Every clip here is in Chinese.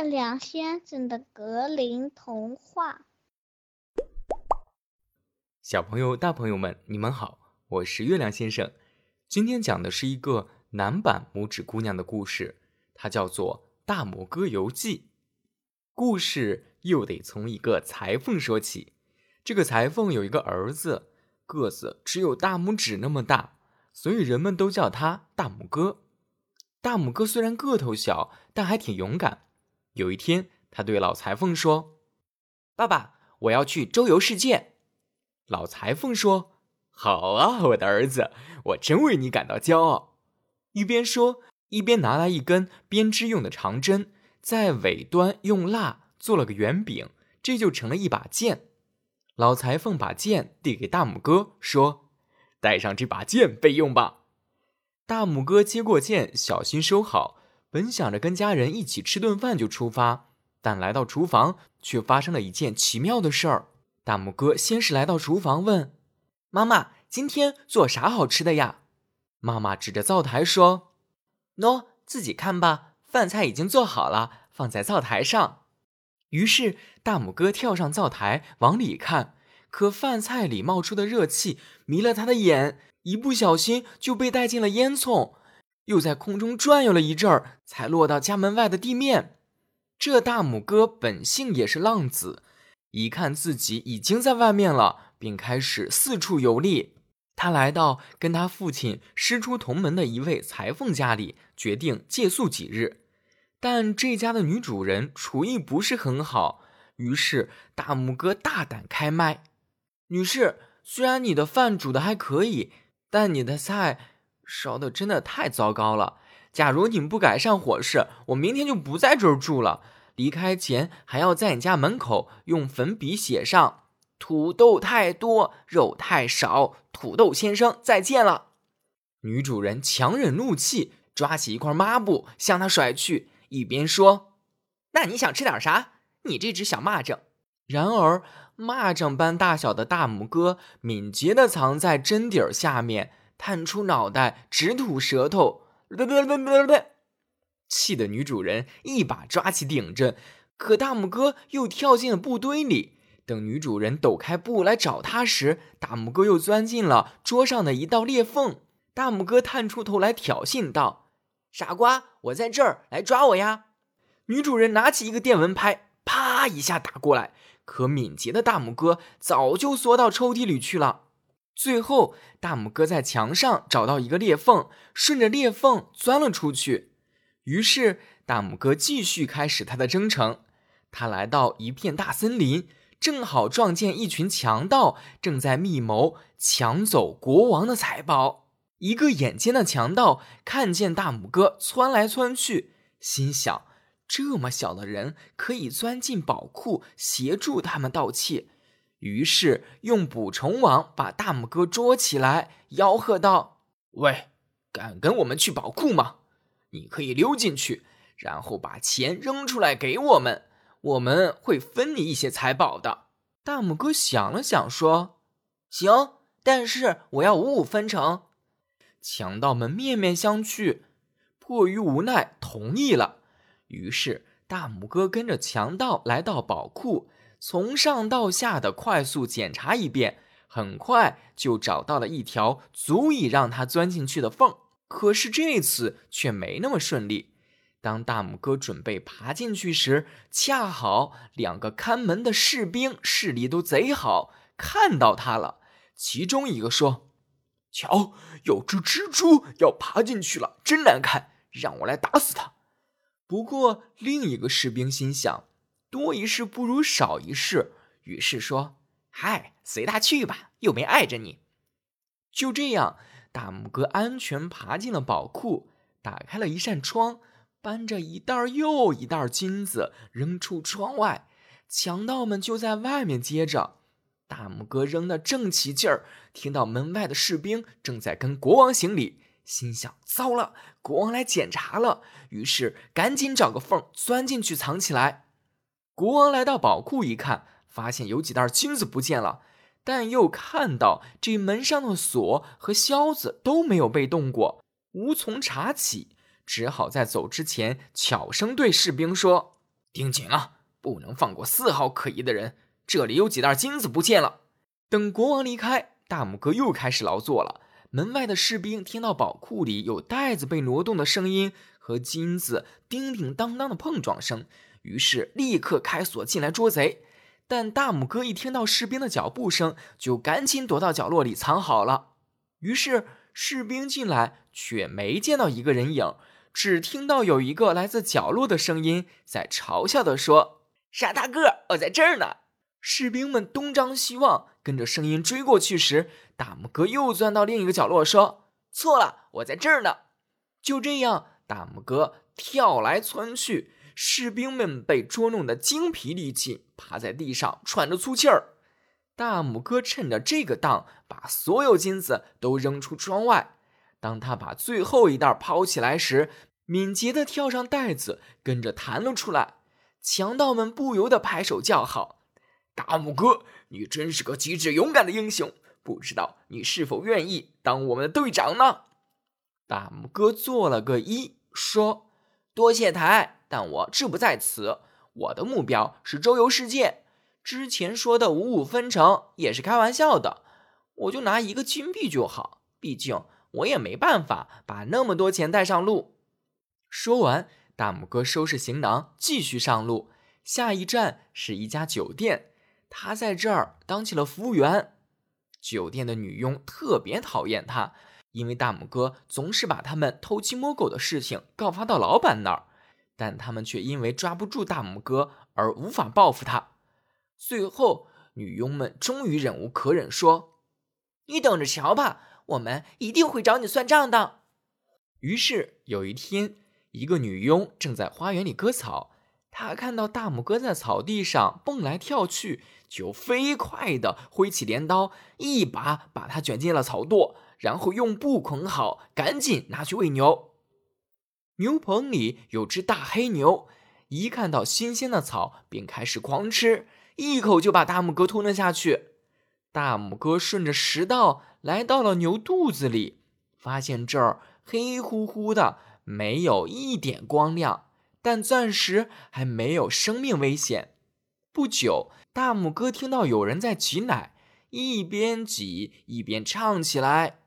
月亮先生的格林童话。小朋友、大朋友们，你们好，我是月亮先生。今天讲的是一个男版拇指姑娘的故事，它叫做《大拇哥游记》。故事又得从一个裁缝说起。这个裁缝有一个儿子，个子只有大拇指那么大，所以人们都叫他大拇哥。大拇哥虽然个头小，但还挺勇敢。有一天，他对老裁缝说：“爸爸，我要去周游世界。”老裁缝说：“好啊，我的儿子，我真为你感到骄傲。”一边说，一边拿来一根编织用的长针，在尾端用蜡做了个圆饼，这就成了一把剑。老裁缝把剑递给大拇哥，说：“带上这把剑备用吧。”大拇哥接过剑，小心收好。本想着跟家人一起吃顿饭就出发，但来到厨房却发生了一件奇妙的事儿。大拇哥先是来到厨房，问：“妈妈，今天做啥好吃的呀？”妈妈指着灶台说：“喏，自己看吧，饭菜已经做好了，放在灶台上。”于是大拇哥跳上灶台，往里看，可饭菜里冒出的热气迷了他的眼。一不小心就被带进了烟囱，又在空中转悠了一阵儿，才落到家门外的地面。这大拇哥本性也是浪子，一看自己已经在外面了，便开始四处游历。他来到跟他父亲师出同门的一位裁缝家里，决定借宿几日。但这家的女主人厨艺不是很好，于是大拇哥大胆开麦：“女士，虽然你的饭煮的还可以。”但你的菜烧的真的太糟糕了。假如你不改善伙食，我明天就不在这儿住了。离开前还要在你家门口用粉笔写上“土豆太多，肉太少，土豆先生再见了。”女主人强忍怒气，抓起一块抹布向他甩去，一边说：“那你想吃点啥？你这只小蚂蚱。”然而。蚂蚱般大小的大拇哥敏捷地藏在针底儿下面，探出脑袋，直吐舌头。气的女主人一把抓起顶针，可大拇哥又跳进了布堆里。等女主人抖开布来找他时，大拇哥又钻进了桌上的一道裂缝。大拇哥探出头来挑衅道：“傻瓜，我在这儿，来抓我呀！”女主人拿起一个电蚊拍，啪一下打过来。可敏捷的大拇哥早就缩到抽屉里去了。最后，大拇哥在墙上找到一个裂缝，顺着裂缝钻了出去。于是，大拇哥继续开始他的征程。他来到一片大森林，正好撞见一群强盗正在密谋抢走国王的财宝。一个眼尖的强盗看见大拇哥窜来窜去，心想。这么小的人可以钻进宝库协助他们盗窃，于是用捕虫网把大拇哥捉起来，吆喝道：“喂，敢跟我们去宝库吗？你可以溜进去，然后把钱扔出来给我们，我们会分你一些财宝的。”大拇哥想了想说：“行，但是我要五五分成。”强盗们面面相觑，迫于无奈同意了。于是，大拇哥跟着强盗来到宝库，从上到下的快速检查一遍，很快就找到了一条足以让他钻进去的缝。可是这次却没那么顺利。当大拇哥准备爬进去时，恰好两个看门的士兵视力都贼好，看到他了。其中一个说：“瞧，有只蜘蛛要爬进去了，真难看，让我来打死它。”不过，另一个士兵心想，多一事不如少一事，于是说：“嗨，随他去吧，又没碍着你。”就这样，大拇哥安全爬进了宝库，打开了一扇窗，搬着一袋又一袋金子扔出窗外，强盗们就在外面接着。大拇哥扔得正起劲儿，听到门外的士兵正在跟国王行礼。心想：糟了，国王来检查了。于是赶紧找个缝钻进去藏起来。国王来到宝库一看，发现有几袋金子不见了，但又看到这门上的锁和销子都没有被动过，无从查起，只好在走之前悄声对士兵说：“盯紧了，不能放过丝毫可疑的人。这里有几袋金子不见了。等国王离开，大拇哥又开始劳作了。门外的士兵听到宝库里有袋子被挪动的声音和金子叮叮当当的碰撞声，于是立刻开锁进来捉贼。但大拇哥一听到士兵的脚步声，就赶紧躲到角落里藏好了。于是士兵进来，却没见到一个人影，只听到有一个来自角落的声音在嘲笑地说：“傻大个，我在这儿呢。”士兵们东张西望，跟着声音追过去时，大拇哥又钻到另一个角落，说：“错了，我在这儿呢。”就这样，大拇哥跳来窜去。士兵们被捉弄得精疲力尽，趴在地上喘着粗气儿。大拇哥趁着这个当，把所有金子都扔出窗外。当他把最后一袋抛起来时，敏捷地跳上袋子，跟着弹了出来。强盗们不由得拍手叫好：“大拇哥，你真是个机智勇敢的英雄！不知道你是否愿意当我们的队长呢？”大拇哥做了个揖，说：“多谢抬。”但我志不在此，我的目标是周游世界。之前说的五五分成也是开玩笑的，我就拿一个金币就好。毕竟我也没办法把那么多钱带上路。说完，大拇哥收拾行囊，继续上路。下一站是一家酒店，他在这儿当起了服务员。酒店的女佣特别讨厌他，因为大拇哥总是把他们偷鸡摸狗的事情告发到老板那儿。但他们却因为抓不住大拇哥而无法报复他。最后，女佣们终于忍无可忍，说：“你等着瞧吧，我们一定会找你算账的。”于是有一天，一个女佣正在花园里割草，她看到大拇哥在草地上蹦来跳去，就飞快地挥起镰刀，一把把他卷进了草垛，然后用布捆好，赶紧拿去喂牛。牛棚里有只大黑牛，一看到新鲜的草，便开始狂吃，一口就把大拇哥吞了下去。大拇哥顺着食道来到了牛肚子里，发现这儿黑乎乎的，没有一点光亮，但暂时还没有生命危险。不久，大拇哥听到有人在挤奶，一边挤一边唱起来。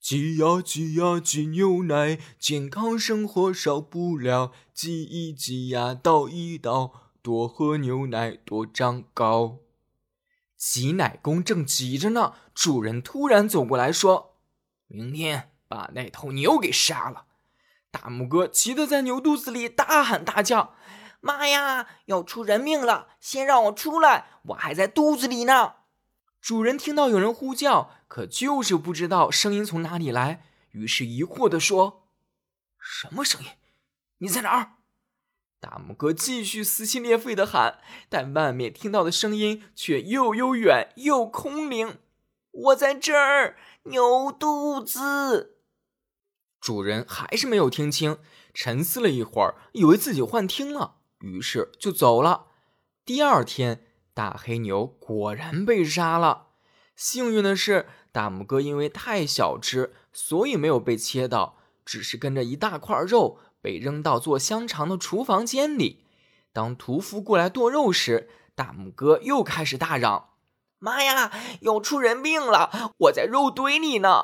挤呀挤呀挤牛奶，健康生活少不了。挤一挤呀倒一倒，多喝牛奶多长高。挤奶工正挤着呢，主人突然走过来说：“明天把那头牛给杀了。”大拇哥急得在牛肚子里大喊大叫：“妈呀，要出人命了！先让我出来，我还在肚子里呢！”主人听到有人呼叫，可就是不知道声音从哪里来，于是疑惑地说：“什么声音？你在哪儿？”大拇哥继续撕心裂肺的喊，但外面听到的声音却又悠远又空灵。“我在这儿，牛肚子。”主人还是没有听清，沉思了一会儿，以为自己幻听了，于是就走了。第二天。大黑牛果然被杀了。幸运的是，大拇哥因为太小只，所以没有被切到，只是跟着一大块肉被扔到做香肠的厨房间里。当屠夫过来剁肉时，大拇哥又开始大嚷：“妈呀，要出人命了！我在肉堆里呢！”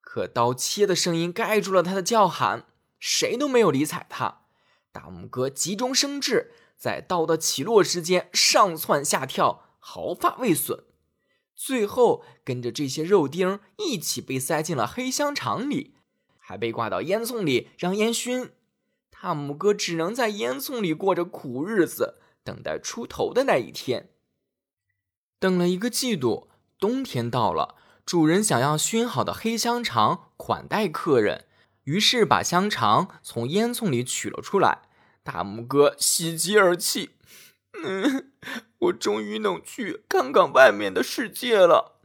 可刀切的声音盖住了他的叫喊，谁都没有理睬他。大拇哥急中生智。在刀的起落之间上蹿下跳，毫发未损。最后跟着这些肉丁一起被塞进了黑香肠里，还被挂到烟囱里让烟熏。大拇哥只能在烟囱里过着苦日子，等待出头的那一天。等了一个季度，冬天到了，主人想要熏好的黑香肠款待客人，于是把香肠从烟囱里取了出来。大拇哥喜极而泣，我终于能去看看外面的世界了。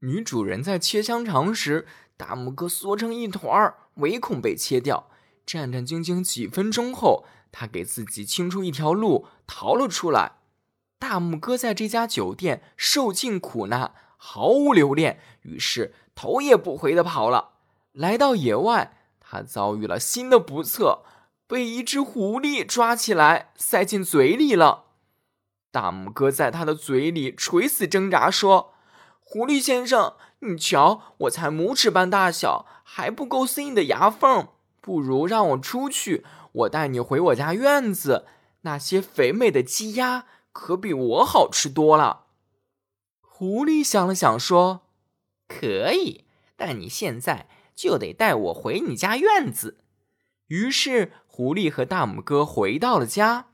女主人在切香肠时，大拇哥缩成一团儿，唯恐被切掉。战战兢兢几分钟后，他给自己清出一条路，逃了出来。大拇哥在这家酒店受尽苦难，毫无留恋，于是头也不回的跑了。来到野外，他遭遇了新的不测。被一只狐狸抓起来，塞进嘴里了。大拇哥在他的嘴里垂死挣扎，说：“狐狸先生，你瞧，我才拇指般大小，还不够塞你的牙缝。不如让我出去，我带你回我家院子。那些肥美的鸡鸭可比我好吃多了。”狐狸想了想，说：“可以，但你现在就得带我回你家院子。”于是，狐狸和大拇哥回到了家。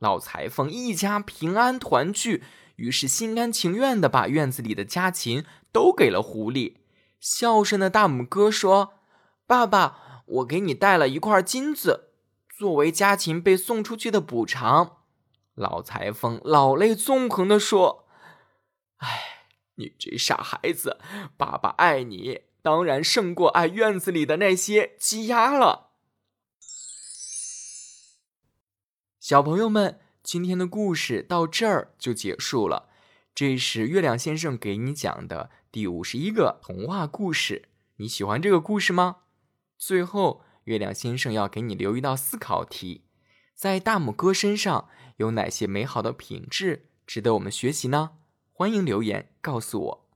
老裁缝一家平安团聚，于是心甘情愿的把院子里的家禽都给了狐狸。孝顺的大拇哥说：“爸爸，我给你带了一块金子，作为家禽被送出去的补偿。”老裁缝老泪纵横的说：“哎，你这傻孩子，爸爸爱你，当然胜过爱院子里的那些鸡鸭了。”小朋友们，今天的故事到这儿就结束了。这是月亮先生给你讲的第五十一个童话故事。你喜欢这个故事吗？最后，月亮先生要给你留一道思考题：在大拇哥身上有哪些美好的品质值得我们学习呢？欢迎留言告诉我。